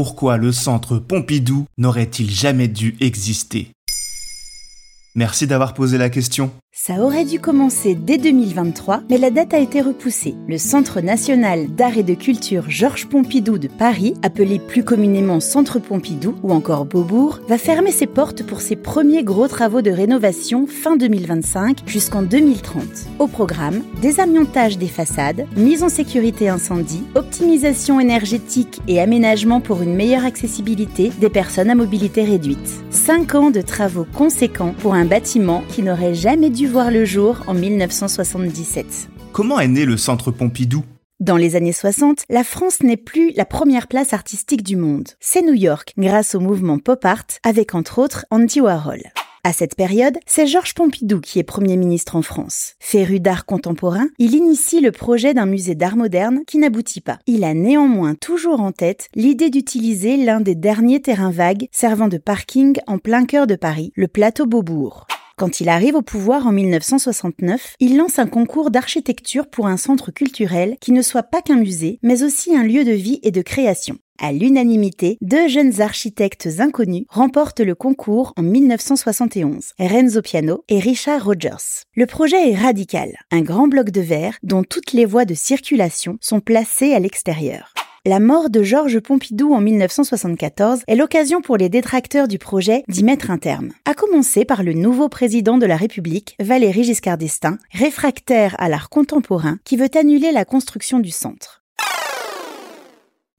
pourquoi le centre Pompidou n'aurait-il jamais dû exister? Merci d'avoir posé la question. Ça aurait dû commencer dès 2023, mais la date a été repoussée. Le Centre national d'art et de culture Georges Pompidou de Paris, appelé plus communément Centre Pompidou ou encore Beaubourg, va fermer ses portes pour ses premiers gros travaux de rénovation fin 2025 jusqu'en 2030. Au programme, désamiantage des façades, mise en sécurité incendie, optimisation énergétique et aménagement pour une meilleure accessibilité des personnes à mobilité réduite. 5 ans de travaux conséquents pour un bâtiment qui n'aurait jamais dû voir le jour en 1977. Comment est né le Centre Pompidou? Dans les années 60, la France n'est plus la première place artistique du monde. C'est New York, grâce au mouvement pop art, avec entre autres Andy Warhol. À cette période, c'est Georges Pompidou qui est Premier ministre en France. Féru d'art contemporain, il initie le projet d'un musée d'art moderne qui n'aboutit pas. Il a néanmoins toujours en tête l'idée d'utiliser l'un des derniers terrains vagues servant de parking en plein cœur de Paris, le plateau Beaubourg. Quand il arrive au pouvoir en 1969, il lance un concours d'architecture pour un centre culturel qui ne soit pas qu'un musée, mais aussi un lieu de vie et de création. À l'unanimité, deux jeunes architectes inconnus remportent le concours en 1971, Renzo Piano et Richard Rogers. Le projet est radical, un grand bloc de verre dont toutes les voies de circulation sont placées à l'extérieur. La mort de Georges Pompidou en 1974 est l'occasion pour les détracteurs du projet d'y mettre un terme. À commencer par le nouveau président de la République, Valéry Giscard d'Estaing, réfractaire à l'art contemporain, qui veut annuler la construction du centre.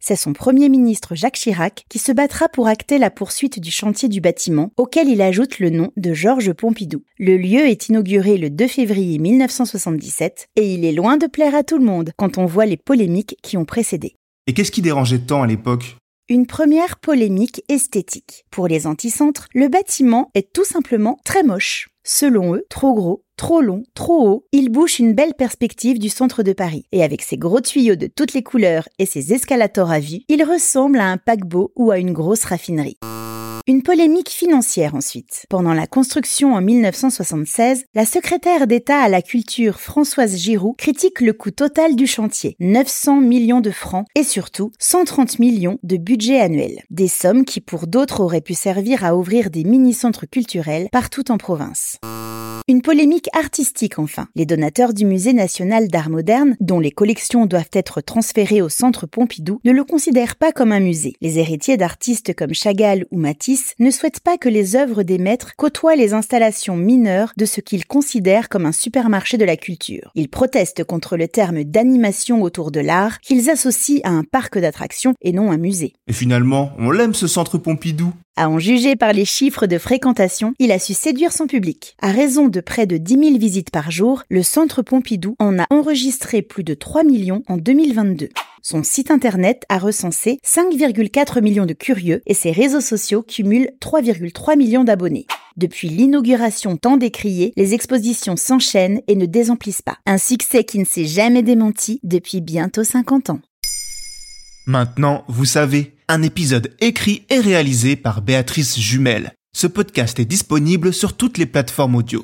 C'est son premier ministre Jacques Chirac qui se battra pour acter la poursuite du chantier du bâtiment, auquel il ajoute le nom de Georges Pompidou. Le lieu est inauguré le 2 février 1977 et il est loin de plaire à tout le monde quand on voit les polémiques qui ont précédé. Et qu'est-ce qui dérangeait tant à l'époque? Une première polémique esthétique. Pour les anticentres, le bâtiment est tout simplement très moche. Selon eux, trop gros, trop long, trop haut, il bouche une belle perspective du centre de Paris. Et avec ses gros tuyaux de toutes les couleurs et ses escalators à vue, il ressemble à un paquebot ou à une grosse raffinerie. Une polémique financière ensuite. Pendant la construction en 1976, la secrétaire d'État à la culture Françoise Giroud critique le coût total du chantier, 900 millions de francs et surtout 130 millions de budget annuel. Des sommes qui pour d'autres auraient pu servir à ouvrir des mini-centres culturels partout en province. Une polémique artistique enfin. Les donateurs du Musée national d'art moderne, dont les collections doivent être transférées au Centre Pompidou, ne le considèrent pas comme un musée. Les héritiers d'artistes comme Chagall ou Matisse ne souhaitent pas que les œuvres des maîtres côtoient les installations mineures de ce qu'ils considèrent comme un supermarché de la culture. Ils protestent contre le terme d'animation autour de l'art qu'ils associent à un parc d'attractions et non un musée. Et finalement, on l'aime ce Centre Pompidou à en juger par les chiffres de fréquentation, il a su séduire son public. À raison près de 10 000 visites par jour, le Centre Pompidou en a enregistré plus de 3 millions en 2022. Son site internet a recensé 5,4 millions de curieux et ses réseaux sociaux cumulent 3,3 millions d'abonnés. Depuis l'inauguration tant décriée, les expositions s'enchaînent et ne désemplissent pas. Un succès qui ne s'est jamais démenti depuis bientôt 50 ans. Maintenant, vous savez, un épisode écrit et réalisé par Béatrice Jumel. Ce podcast est disponible sur toutes les plateformes audio.